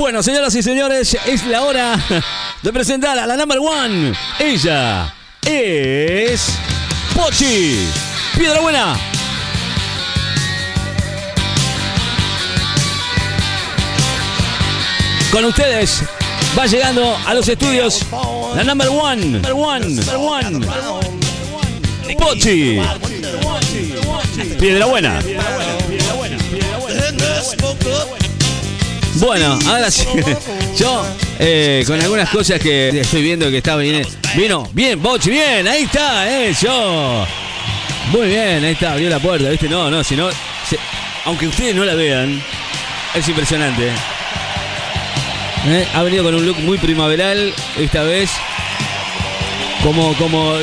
Bueno, señoras y señores, es la hora de presentar a la number one. Ella es Pochi. Piedra Buena. Con ustedes va llegando a los estudios la number one. Number one. Number one. Pochi. Piedra Buena. Bueno, ahora sí. Yo, eh, con algunas cosas que estoy viendo que está bien. Vino, bien, Pochi, bien, ahí está, eh, yo. Muy bien, ahí está, abrió la puerta, ¿viste? No, no, si no. aunque ustedes no la vean, es impresionante. Eh, Ha venido con un look muy primaveral esta vez. Como, como.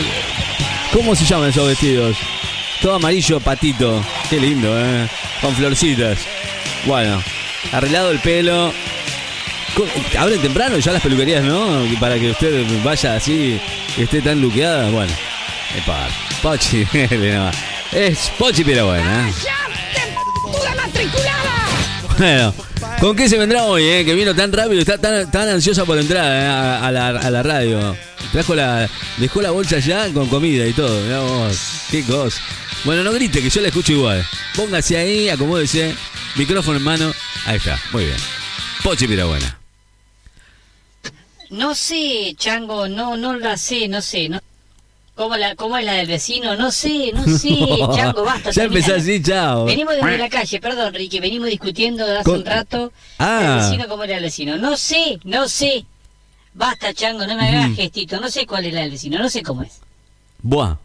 ¿Cómo se llaman esos vestidos? Todo amarillo patito. Qué lindo, ¿eh? Con florcitas. Bueno, arreglado el pelo. Abren temprano ya las peluquerías, ¿no? Para que usted vaya así, y esté tan luqueada. Bueno, epa, Pochi, no. es Pochi Piedra Buena. ¿eh? Bueno, ¿con qué se vendrá hoy, eh? Que vino tan rápido está tan, tan ansiosa por entrar eh, a, la, radio. Trajo la, dejó la bolsa ya con comida y todo. Mirá qué cosa. Bueno, no grite, que yo la escucho igual. Póngase ahí, acomódese, micrófono en mano. Ahí está, muy bien. Pochi Pirabuena. No sé, Chango, no, no la sé, no sé, no. ¿Cómo, la, ¿Cómo es la del vecino? No sé, no sé, Chango, basta. ya empezó así, chao. Venimos desde la calle, perdón, Ricky, venimos discutiendo hace Con- un rato Ah. el vecino, cómo era el vecino. No sé, no sé. Basta, Chango, no me hagas gestito, no sé cuál era el vecino, no sé cómo es. Buah.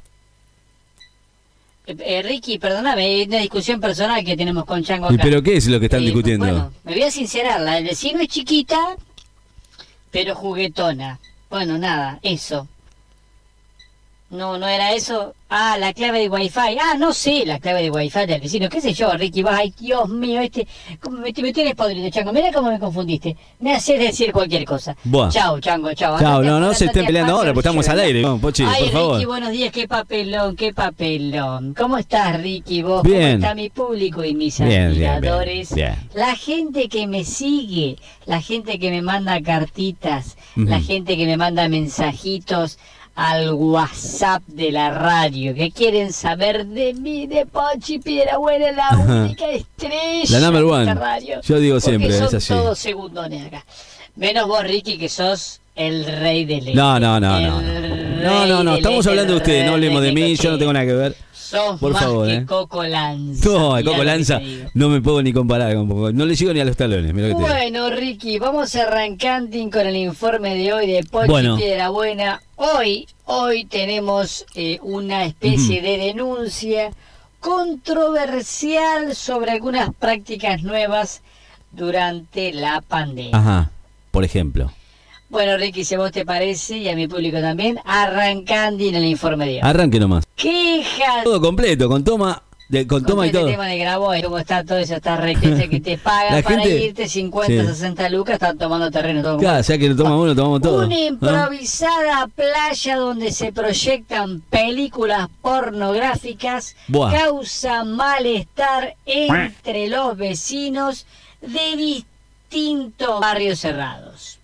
Eh, eh, Ricky, perdóname, es una discusión personal que tenemos con Chango ¿Y pero qué es lo que están Eh, discutiendo? Bueno, me voy a sincerar, la del vecino es chiquita, pero juguetona. Bueno, nada, eso. No, no era eso. Ah, la clave de Wi-Fi. Ah, no sé, la clave de Wi-Fi del vecino. ¿Qué sé yo, Ricky? Ay, Dios mío, este... ¿cómo me, me tienes podrido, Chango. Mira cómo me confundiste. Me haces decir cualquier cosa. Buah. Chao, Chango, chao. Chao, Andate, no, no se estén peleando ahora, porque estamos al aire. No, Pochi, Ay, por favor. Ricky, buenos días, qué papelón, qué papelón. ¿Cómo estás, Ricky? ¿Vos Bien. cómo está mi público y mis Bien, admiradores? bien. La gente que me sigue, la gente que me manda cartitas, la gente que me manda mensajitos al WhatsApp de la radio, que quieren saber de mí, de Pochi Piedra Buena, la única estrella La number de one. esta radio. Yo digo siempre, son es así. todos segundones acá. Menos vos, Ricky, que sos el rey del No, no, no, no. No, no, no. rey Estamos hablando de ustedes, no hablemos de mí, yo no tengo nada que ver. Sos Por más favor, que eh. Coco Lanza. No, Mirá Coco Lanza no me puedo ni comparar con Coco. No le llego ni a los talones, que digo. Bueno, Ricky, vamos arrancando con el informe de hoy de Pochi Bueno. Piedra Buena. Hoy, hoy tenemos eh, una especie de denuncia controversial sobre algunas prácticas nuevas durante la pandemia. Ajá, por ejemplo. Bueno, Ricky, si a vos te parece, y a mi público también, arrancando en el informe de hoy. Arranque nomás. Quejas Todo completo, con toma, de, con toma y este todo. tema de grabó, cómo está todo eso, está re que, te pagan La para gente- irte 50, sí. 60 lucas, están tomando terreno todo. Claro, ya que lo toma uno, tomamos todo. Una ¿Ah? improvisada playa donde se proyectan películas pornográficas Buah. causa malestar entre los vecinos de distintos barrios cerrados.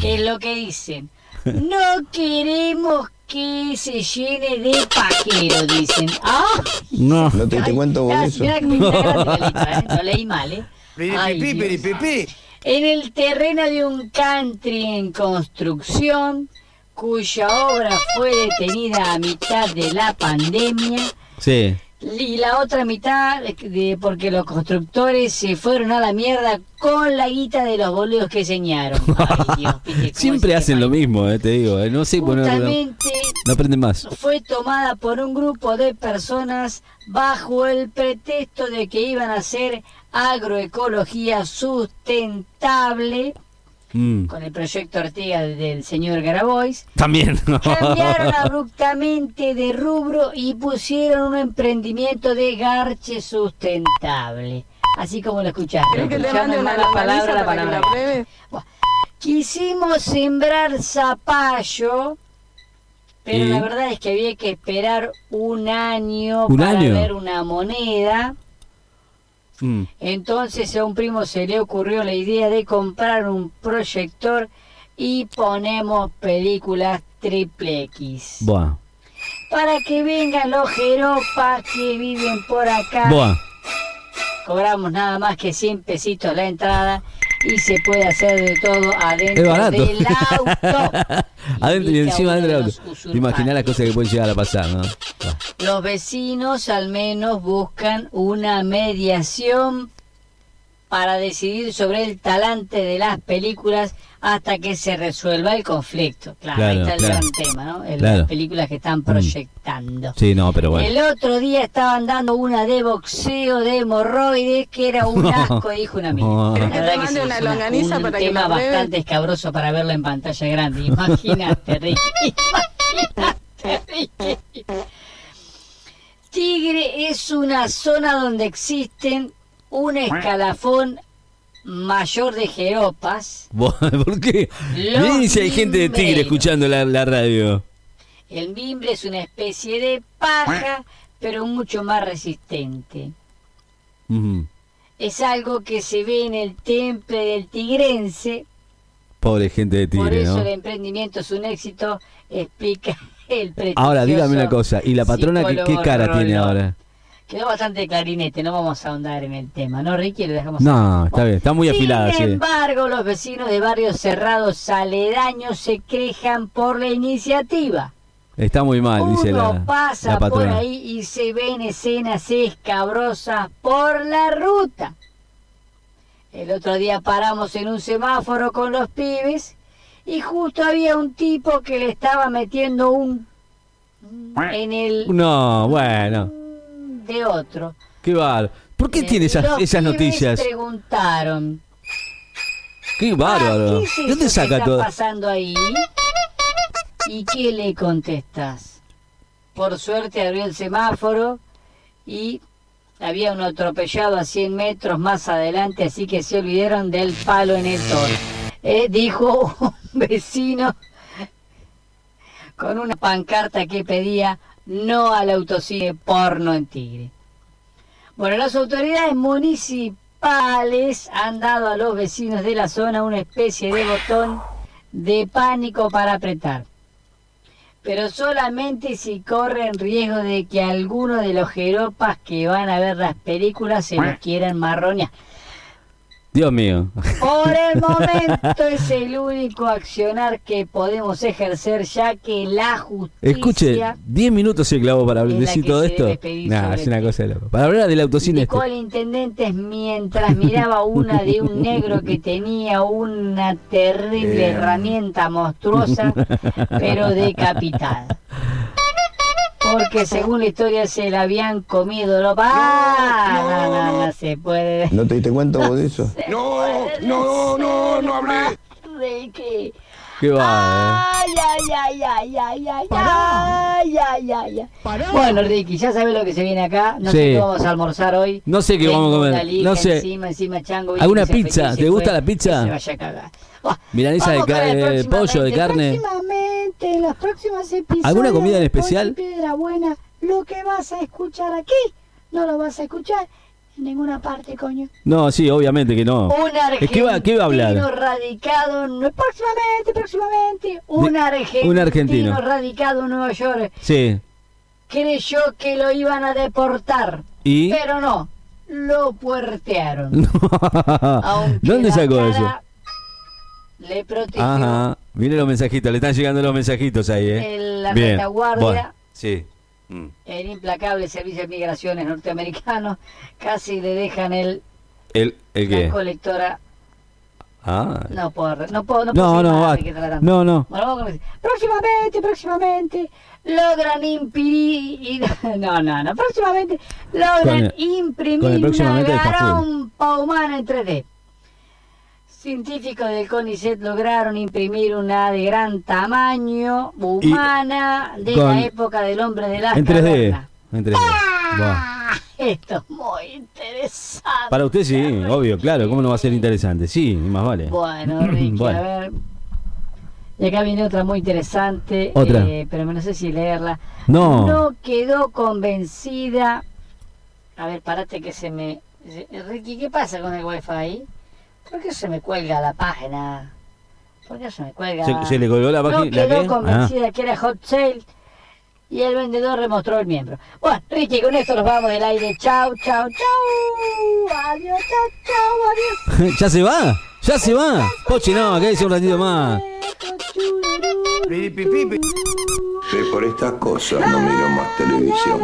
¿Qué es lo que dicen? No queremos que se llene de pajeros, dicen. ¡Ah! no. ¿No te ah, de eso? mirá que letra, ¿eh? No leí mal, ¿eh? Ay. En el terreno de un country en construcción, cuya obra fue detenida a mitad de la pandemia, Sí. Y la otra mitad de, porque los constructores se fueron a la mierda con la guita de los boludos que señaron. Ay, Dios, Siempre hacen lo mismo, eh, te digo. eh, No sé, bueno, no, Justamente no aprenden más. fue tomada por un grupo de personas bajo el pretexto de que iban a hacer agroecología sustentable Mm. con el proyecto Ortega del señor Grabois. También. Cambiaron abruptamente de rubro y pusieron un emprendimiento de garche sustentable. Así como lo escuchaste. que mande una palabra, la que palabra. la? Quisimos sembrar zapallo, pero ¿Y? la verdad es que había que esperar un año ¿Un para año? ver una moneda. Mm. Entonces a un primo se le ocurrió la idea de comprar un proyector y ponemos películas triple X. Buah. Para que vengan los jeropas que viven por acá. Buah. Cobramos nada más que 100 pesitos la entrada y se puede hacer de todo adentro del auto. adentro y encima adentro. Te usurpantes. imaginas las cosas que pueden llegar a pasar, ¿no? Los vecinos al menos buscan una mediación para decidir sobre el talante de las películas hasta que se resuelva el conflicto. Claro, Claro, ahí está el claro. gran tema, ¿no? Claro. Mm. Las películas que están proyectando. Sí, no, pero bueno. El otro día estaban dando una de boxeo de hemorroides que era un asco, dijo una amiga. No. La ¿Querés que verdad una longaniza un para tema bastante escabroso para verlo en pantalla grande. Imagínate, Ricky. Imagínate, Ricky. Tigre es una zona donde existen un escalafón mayor de jeropas. ¿Por qué? Miren si hay gente de Tigre escuchando la, la radio. El mimbre es una especie de paja, pero mucho más resistente. Es algo que se ve en el temple del tigrense, Pobre gente de por Tigre, eso ¿no? el emprendimiento es un éxito, explica el Ahora, dígame una cosa. ¿Y la patrona qué, cara tiene ahora? Quedó bastante clarinete, no vamos a ahondar en el tema, ¿no, Ricky? Le dejamos No, está bien. Está muy afilada, Sin sí. embargo, los vecinos de barrios cerrados aledaños se quejan por la iniciativa. Está muy mal, dice Uno la, pasa la por ahí y se ven escenas escabrosas por la ruta. El otro día paramos en un semáforo con los pibes y justo había un tipo que le estaba metiendo un en el No, bueno. De otro. Qué bárbaro. ¿Por qué Eh, tiene esas, esas noticias? preguntaron. Qué "Ah, bárbaro. ¿qué es ¿Dónde que saca está todo? pasando ahí? ¿Y qué le contestas? Por suerte abrió el semáforo y había un atropellado a 100 metros más adelante, así que se olvidaron del palo en el toro. Eh, dijo un vecino con una pancarta que pedía no al autocine porno en Tigre. Bueno, las autoridades municipales han dado a los vecinos de la zona una especie de botón de pánico para apretar. Pero solamente si corren riesgo de que alguno de los jeropas que van a ver las películas se los quieran marronear. Dios mío. Por el momento es el único accionar que podemos ejercer ya que la justicia... Escuche, 10 minutos se clavó para Es decir todo esto. Nah, es una cosa de loco. Para hablar del autocine este. El intendente mientras miraba una de un negro que tenía una terrible Eh. herramienta monstruosa, pero decapitada. Porque según la historia se la habían comido los... ¡Ah! No, no, no se puede. ¿No te diste cuenta vos de eso? No, no, no, no hablé. Ricky. Qué bárbaro. Ay, ay, ay, ay, ay, ay, ay, ay, ay, ay. Bueno, Ricky, ya sabes lo que se viene acá. No sé Sí. qué vamos a almorzar hoy. No sé qué vamos a comer. No sé. Encima, encima, chango, ¿Alguna pizza? ¿Te gusta la pizza? Se vaya a cagar. Milanesa de de próximamente, pollo, de carne. En los próximos episodios. ¿Alguna comida en especial? Piedra Buena, lo que vas a escuchar aquí, no lo vas a escuchar en ninguna parte, coño. No, sí, obviamente que no. Un va- ¿qué va a hablar? argentino radicado, no, próximamente, próximamente, un De- argentino, un argentino. radicado en Nueva York Sí. creyó que lo iban a deportar, ¿Y? pero no, lo puertearon. ¿Dónde sacó eso? Le protegió Ajá. Miren los mensajitos, le están llegando los mensajitos ahí, ¿eh? en la Bien. retaguardia. Bueno, sí. Mm. El implacable servicio de migraciones norteamericano casi le dejan el ¿El, el la qué? colectora. Ah. No puedo, no puedo, no, No, puedo no, más, va. No, no. Bueno, vamos Próximamente, próximamente logran imprimir. No, no, no. Próximamente logran Con el- imprimir con el una garompa humana en 3D. Científicos del CONICET lograron imprimir una de gran tamaño humana de con- la época del hombre de las En 3D. cavernas. En 3D. Buah. Ah, Esto es muy interesante. Para usted sí, obvio, claro. ¿Cómo no va a ser interesante? Sí, más vale. Bueno, Ricky, Bueno. a ver. Y acá viene otra muy interesante, Otra. eh, pero no sé si leerla. No. No quedó convencida. A ver, parate que se me Ricky, ¿qué pasa con el wifi? ¿Por qué se me cuelga la página? ¿Por qué se me cuelga? ¿Se, se le colgó la No página? ¿La quedó qué? convencida que era hot sale y el vendedor remostró el miembro. Bueno, Ricky, con esto nos vamos del aire. Chau, chau, chau. Adiós, chau, chau, adiós. Ah, ¿Ya se va? ¿Ya se va? Pochi, no, que dice un ratito más. Sí, por estas cosas no miro más televisión.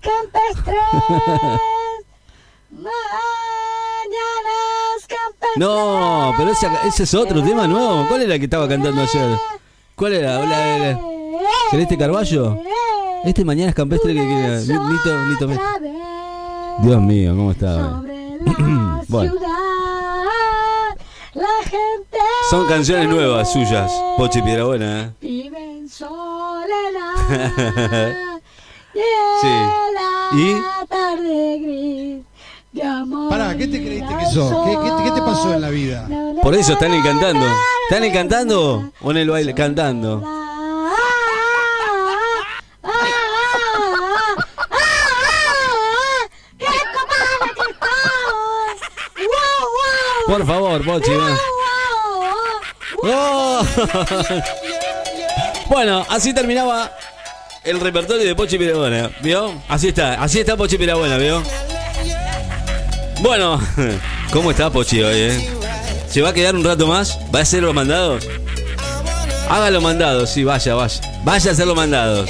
Campestres. No, pero ese, ese es otro tema nuevo. ¿Cuál era el que estaba cantando ayer? ¿Cuál era? ¿La- la- ¿Celeste Carballo? Este mañana es campestre que, que Nito, Nito me- Otra vez Dios mío, ¿cómo está? sobre la Bueno. ciudad, la gente Son canciones nuevas suyas, Pochi Piedrabuena, ¿eh? vive en soledad y Sí. ¿Y? la tarde gris de amor Pará, ¿qué te creíste que sos? ¿Qué, qué, qué en la vida? Por eso están encantando. ¿Están encantando o en el baile? Cantando. Por favor, Pochi. ven. ¡Oh! bueno, así terminaba el repertorio de Pochi Piedrabuena. ¿Vio? Así está, así está Pochi Piedrabuena, ¿vio? Bueno, ¿cómo está Pochi hoy, eh? ¿Se va a quedar un rato más? ¿Va a hacer los mandados? Haga los mandados, sí, vaya, vaya. Vaya a hacer los mandados.